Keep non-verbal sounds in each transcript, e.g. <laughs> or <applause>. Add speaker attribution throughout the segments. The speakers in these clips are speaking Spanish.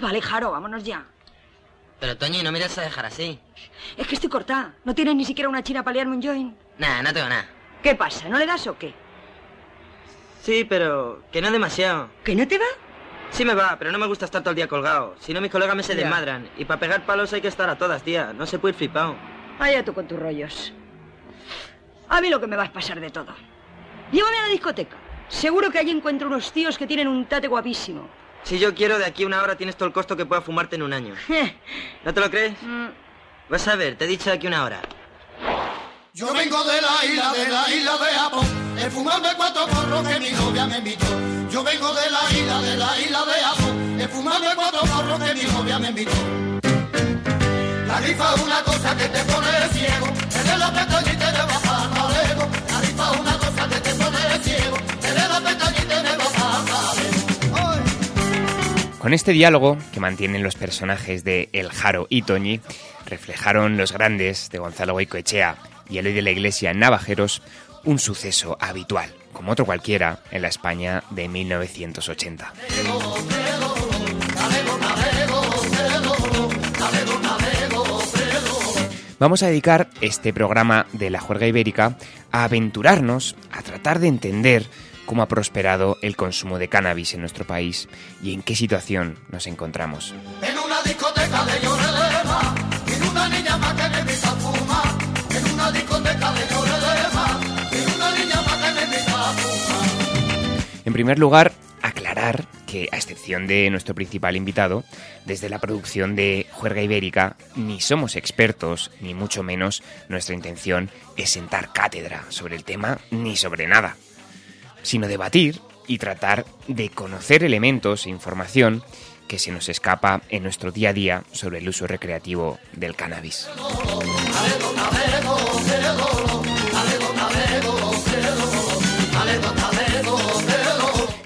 Speaker 1: Vale, Jaro, vámonos ya.
Speaker 2: Pero, Toñi, no me irás a dejar así.
Speaker 1: Es que estoy cortada. ¿No tienes ni siquiera una china para liarme un join?
Speaker 2: Nah, no tengo nada.
Speaker 1: ¿Qué pasa? ¿No le das o qué?
Speaker 3: Sí, pero que no demasiado.
Speaker 1: ¿Que no te va?
Speaker 3: Sí me va, pero no me gusta estar todo el día colgado. Si no, mis colegas me se
Speaker 1: Ya.
Speaker 3: desmadran. Y para pegar palos hay que estar a todas, tía. No se puede ir flipado.
Speaker 1: Vaya tú con tus rollos. A mí lo que me va a pasar de todo. Llévame a la discoteca. Seguro que allí encuentro unos tíos que tienen un tate guapísimo.
Speaker 3: Si yo quiero, de aquí a una hora tienes todo el costo que pueda fumarte en un año. <laughs> ¿No te lo crees?
Speaker 1: Mm,
Speaker 3: Vas a ver, te he dicho de aquí a una hora.
Speaker 4: Yo vengo de la isla, de la isla de Japón, de cuatro porros que mi novia me invitó. Yo vengo de la isla, de la isla de Japón, de cuatro porros que mi novia me invitó. La rifa es una cosa que te pone ciego, eres la pestaña y te
Speaker 5: Con este diálogo que mantienen los personajes de El Jaro y Toñi, reflejaron los grandes de Gonzalo Goicoechea y Eloy de la Iglesia Navajeros un suceso habitual, como otro cualquiera, en la España de 1980. Vamos a dedicar este programa de la juerga ibérica a aventurarnos, a tratar de entender cómo ha prosperado el consumo de cannabis en nuestro país y en qué situación nos encontramos.
Speaker 4: En una discoteca de Llorelema, en una niña más que me invita a fumar. En una discoteca de Llorelema, en una niña más que me invita a fumar.
Speaker 5: En primer lugar, aclarar que, a excepción de nuestro principal invitado, desde la producción de Juerga Ibérica ni somos expertos, ni mucho menos nuestra intención es sentar cátedra sobre el tema ni sobre nada, sino debatir y tratar de conocer elementos e información que se nos escapa en nuestro día a día sobre el uso recreativo del cannabis.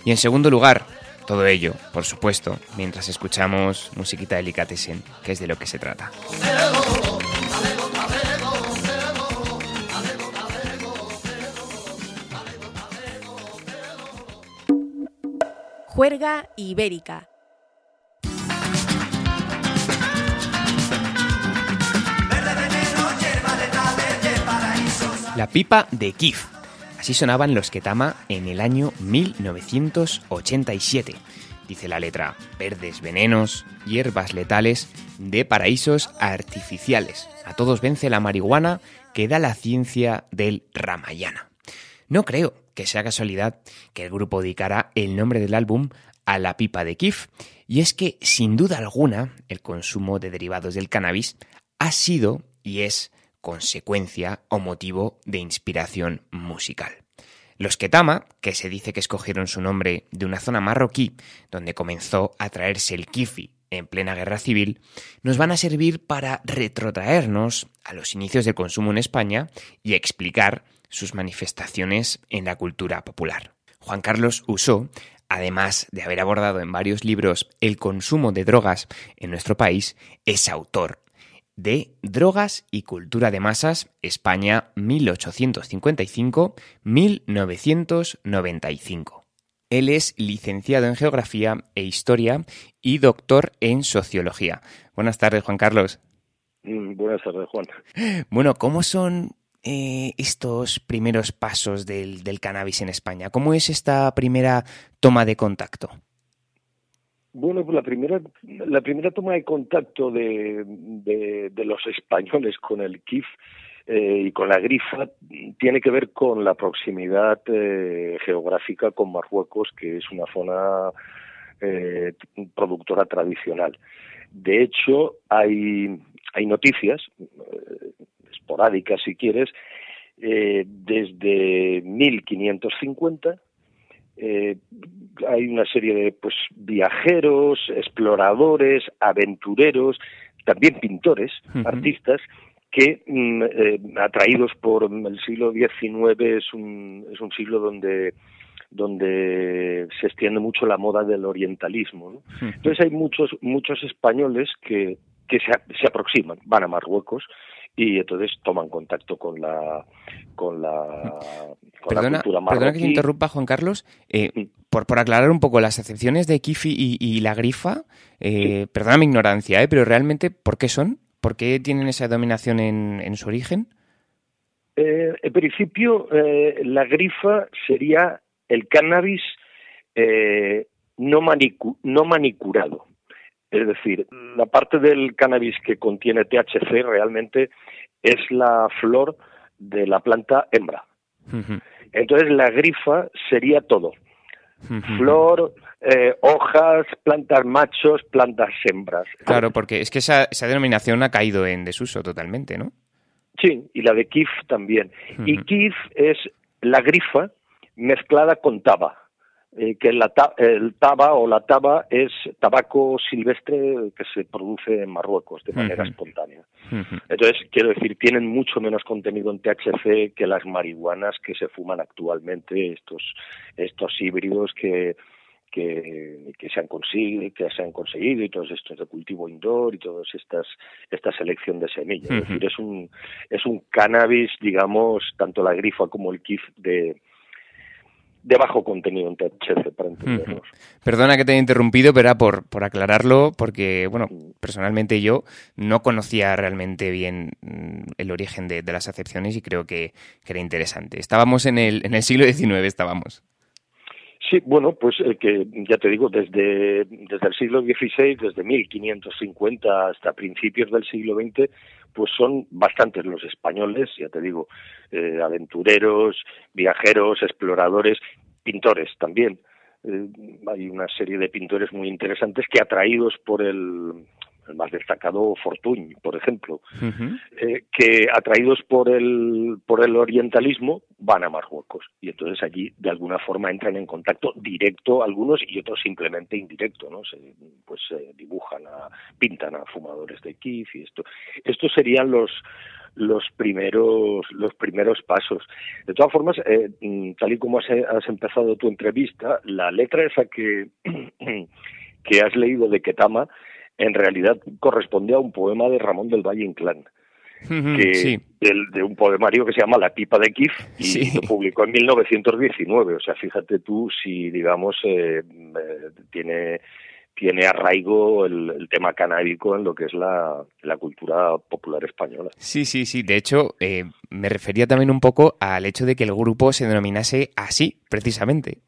Speaker 5: Y en segundo lugar, todo ello, por supuesto, mientras escuchamos musiquita delicatessen, que es de lo que se trata.
Speaker 6: Juerga Ibérica.
Speaker 5: La pipa de Kif. Así sonaban los Ketama en el año 1987. Dice la letra, verdes venenos, hierbas letales de paraísos artificiales. A todos vence la marihuana que da la ciencia del Ramayana. No creo que sea casualidad que el grupo dedicara el nombre del álbum a la pipa de Kif, y es que, sin duda alguna, el consumo de derivados del cannabis ha sido y es consecuencia o motivo de inspiración musical. Los Ketama, que se dice que escogieron su nombre de una zona marroquí donde comenzó a traerse el kifi en plena guerra civil, nos van a servir para retrotraernos a los inicios del consumo en España y explicar sus manifestaciones en la cultura popular. Juan Carlos Usó, además de haber abordado en varios libros el consumo de drogas en nuestro país, es autor de Drogas y Cultura de Masas, España 1855-1995. Él es licenciado en Geografía e Historia y doctor en Sociología. Buenas tardes, Juan Carlos.
Speaker 7: Mm, Buenas tardes, Juan.
Speaker 5: Bueno, ¿cómo son eh, estos primeros pasos del, cannabis en España? ¿Cómo es esta primera toma de contacto?
Speaker 7: Bueno, pues la primera, la primera toma de contacto de, los españoles con el KIF eh, y con la grifa tiene que ver con la proximidad eh, geográfica con Marruecos, que es una zona productora tradicional. De hecho, hay, noticias, esporádicas si quieres, eh, desde 1550 eh, hay una serie de pues viajeros, exploradores, aventureros, también pintores, artistas que mm, eh, atraídos por el siglo XIX es un es un siglo donde donde se extiende mucho la moda del orientalismo. ¿no? Entonces hay muchos muchos españoles que que se, se aproximan, van a Marruecos y entonces toman contacto con la con la, con
Speaker 5: perdona,
Speaker 7: la cultura
Speaker 5: marroquí. Perdona que te interrumpa, Juan Carlos. Eh, por, por aclarar un poco las excepciones de Kifi y, y la grifa, eh, sí. perdona mi ignorancia, eh, pero realmente, ¿por qué son? ¿Por qué tienen esa dominación en, en su origen?
Speaker 7: Eh, en principio, la grifa sería el cannabis eh, no, manicu no manicurado. Es decir, la parte del cannabis que contiene THC realmente es la flor de la planta hembra. Uh -huh. Entonces la grifa sería todo. Uh -huh. Flor, eh, hojas, plantas machos, plantas hembras.
Speaker 5: Claro, porque es que esa, esa, denominación ha caído en desuso totalmente, ¿no?
Speaker 7: Sí, y la de kif también. Uh -huh. Y kif es la grifa mezclada con taba eh, que la el taba o la taba es tabaco silvestre que se produce en Marruecos de manera uh -huh. espontánea. Uh -huh. Entonces, quiero decir, tienen mucho menos contenido en THC que las marihuanas que se fuman actualmente, estos, estos híbridos que, que, que, se han conseguido, que se han conseguido y todos estos de cultivo indoor y todas estas esta selección de semillas. Uh -huh. Es decir, es un es un cannabis, digamos, tanto la grifa como el kif de de bajo contenido en THC, para entendernos.
Speaker 5: Perdona que te haya interrumpido, pero era por, por aclararlo, porque, bueno, personalmente yo no conocía realmente bien mm, el origen de, de las acepciones y creo que, que, era interesante. Estábamos en el, en el siglo XIX, estábamos.
Speaker 7: Sí, bueno, pues eh, que ya te digo, desde, desde el siglo XVI, desde 1550 hasta principios del siglo XX, pues son bastantes los españoles, ya te digo, eh, aventureros, viajeros, exploradores, pintores también. Eh, hay una serie de pintores muy interesantes que atraídos por el, el más destacado Fortuny, por ejemplo, uh -huh. eh, que atraídos por el, por el orientalismo van a Marruecos y entonces allí de alguna forma entran en contacto directo algunos y otros simplemente indirecto, ¿no? Se, pues se dibujan, a, pintan a fumadores de kif y esto. Estos serían los los primeros los primeros pasos. De todas formas, eh, tal y como has, has empezado tu entrevista, la letra esa que <clears throat> que has leído de Ketama en realidad corresponde a un poema de Ramón del Valle Inclán. Que, sí. del, de un poemario que se llama La pipa de Kif y sí. lo publicó en 1919. O sea, fíjate tú si, digamos, eh, eh, tiene tiene arraigo el, el, tema canábico en lo que es la, la, cultura popular española.
Speaker 5: Sí, sí, sí. De hecho, eh, me refería también un poco al hecho de que el grupo se denominase así, precisamente.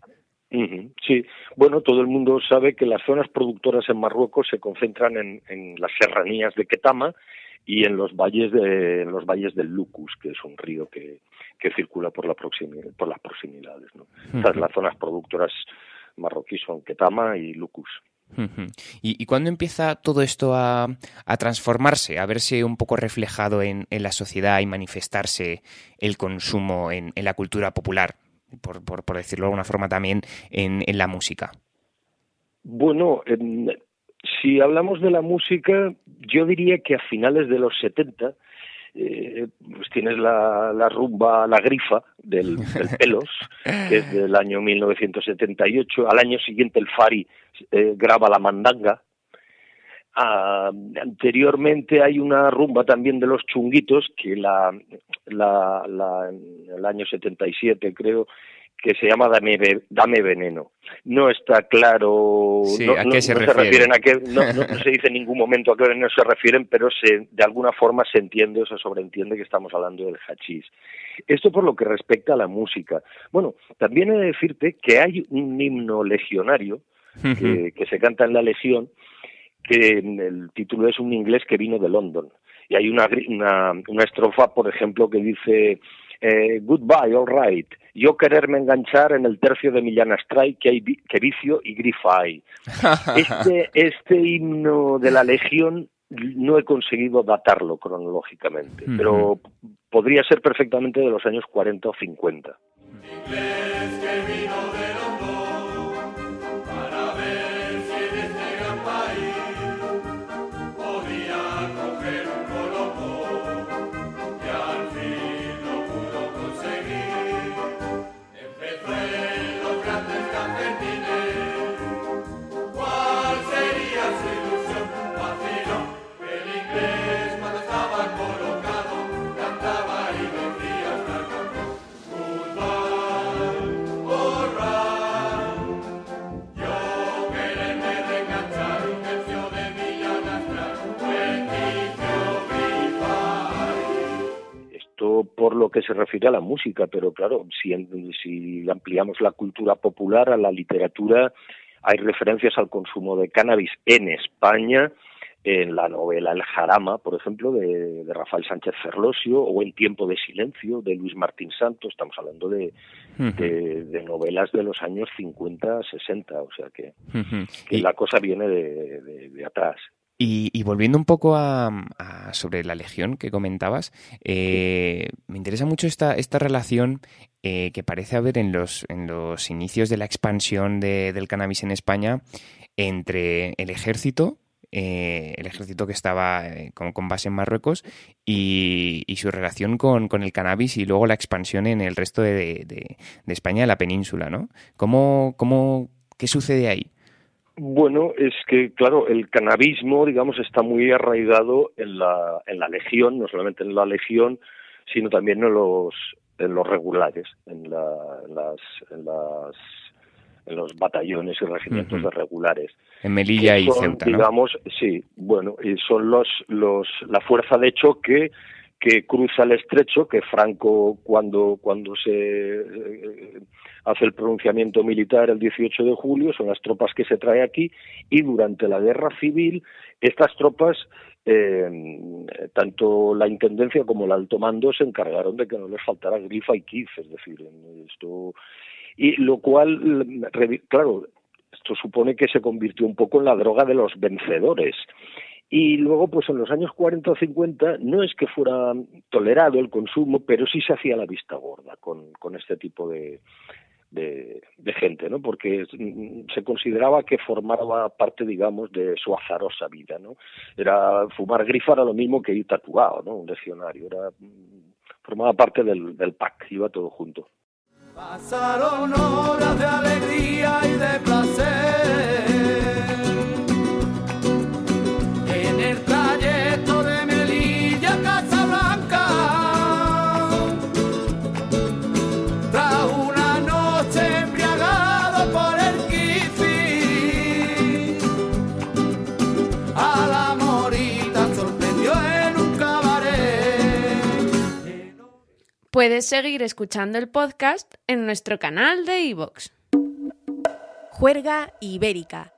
Speaker 7: Sí, bueno, todo el mundo sabe que las zonas productoras en Marruecos se concentran en, en las serranías de Ketama y en los valles de en los valles del Lucus, que es un río que, que circula por la proximidad, por las proximidades, ¿no? Uh -huh. las zonas productoras marroquíes son Ketama y Lucus.
Speaker 5: Uh -huh. ¿Y, ¿Y, cuándo empieza todo esto a, a, transformarse, a verse un poco reflejado en, en, la sociedad y manifestarse el consumo en, en la cultura popular? Por, por, por decirlo de alguna forma, también en, en la música?
Speaker 7: Bueno, en, si hablamos de la música, yo diría que a finales de los 70, eh, pues tienes la, la, rumba La Grifa del, del <laughs> Pelos, que es del año 1978. Al año siguiente el Fari eh, graba La Mandanga, Uh, anteriormente hay una rumba también de los chunguitos que la, la, la en el año 77 creo que se llama Dame, Dame Veneno. No está claro,
Speaker 5: sí,
Speaker 7: no,
Speaker 5: ¿a qué
Speaker 7: no,
Speaker 5: se,
Speaker 7: no
Speaker 5: refieren?
Speaker 7: se refieren a qué, no, <laughs> no, se dice en ningún momento a qué veneno se refieren, pero se, de alguna forma se entiende o se sobreentiende que estamos hablando del hachís. Esto por lo que respecta a la música. Bueno, también he de decirte que hay un himno legionario que, que se canta en la legión, que el título es un inglés que vino de London. Y hay una, una, una estrofa, por ejemplo, que dice eh, Goodbye, all right. Yo quererme enganchar en el tercio de Millán Strike que hay que vicio y grifa hay. <laughs> Este, este himno de la Legión no he conseguido datarlo cronológicamente, uh -huh. pero podría ser perfectamente de los años 40 o 50. Lo que se refiere a la música, pero claro, si, si ampliamos la cultura popular a la literatura, hay referencias al consumo de cannabis en España, en la novela El Jarama, por ejemplo, de, Rafael Sánchez Ferlosio, o En Tiempo de Silencio, de Luis Martín Santos, estamos hablando de, de, novelas de los años 50, 60, o sea que, la cosa viene de, atrás.
Speaker 5: Y, volviendo un poco a, sobre la legión que comentabas, eh, me interesa mucho esta, esta relación eh, que parece haber en los, en los inicios de la expansión del cannabis en España entre el ejército, eh, el ejército que estaba con, base en Marruecos y, su relación con, el cannabis y luego la expansión en el resto de, de, de España, la península, ¿no? ¿Cómo, cómo, ¿Qué sucede ahí?
Speaker 7: Bueno, es que, claro, el cannabismo, digamos, está muy arraigado en la, en la legión, no solamente en la legión, sino también en los, en los regulares, en, la, las, en, las, en los batallones y regimientos de regulares.
Speaker 5: En Melilla y Ceuta,
Speaker 7: Digamos, sí, bueno, y son los, los, la fuerza de choque que cruza el estrecho, que Franco cuando, cuando se eh, hace el pronunciamiento militar el 18 de julio, son las tropas que se trae aquí, y durante la guerra civil estas tropas, eh, tanto la Intendencia como el Alto Mando se encargaron de que no les faltara grifa y kif, es decir, esto... Y lo cual, claro, esto supone que se convirtió un poco en la droga de los vencedores y luego, pues en los años 40 o 50 no es que fuera tolerado el consumo, pero sí se hacía la vista gorda con, con este tipo de, de, gente, ¿no? Porque se consideraba que formaba parte, digamos, de su azarosa vida, ¿no? Era fumar grifa era lo mismo que ir tatuado, ¿no? Un leccionario, era formaba parte del, del pack, iba todo junto.
Speaker 4: Pasaron horas de alegría y de placer
Speaker 6: Puedes seguir escuchando el podcast en nuestro canal de iVoox.
Speaker 8: Juerga Ibérica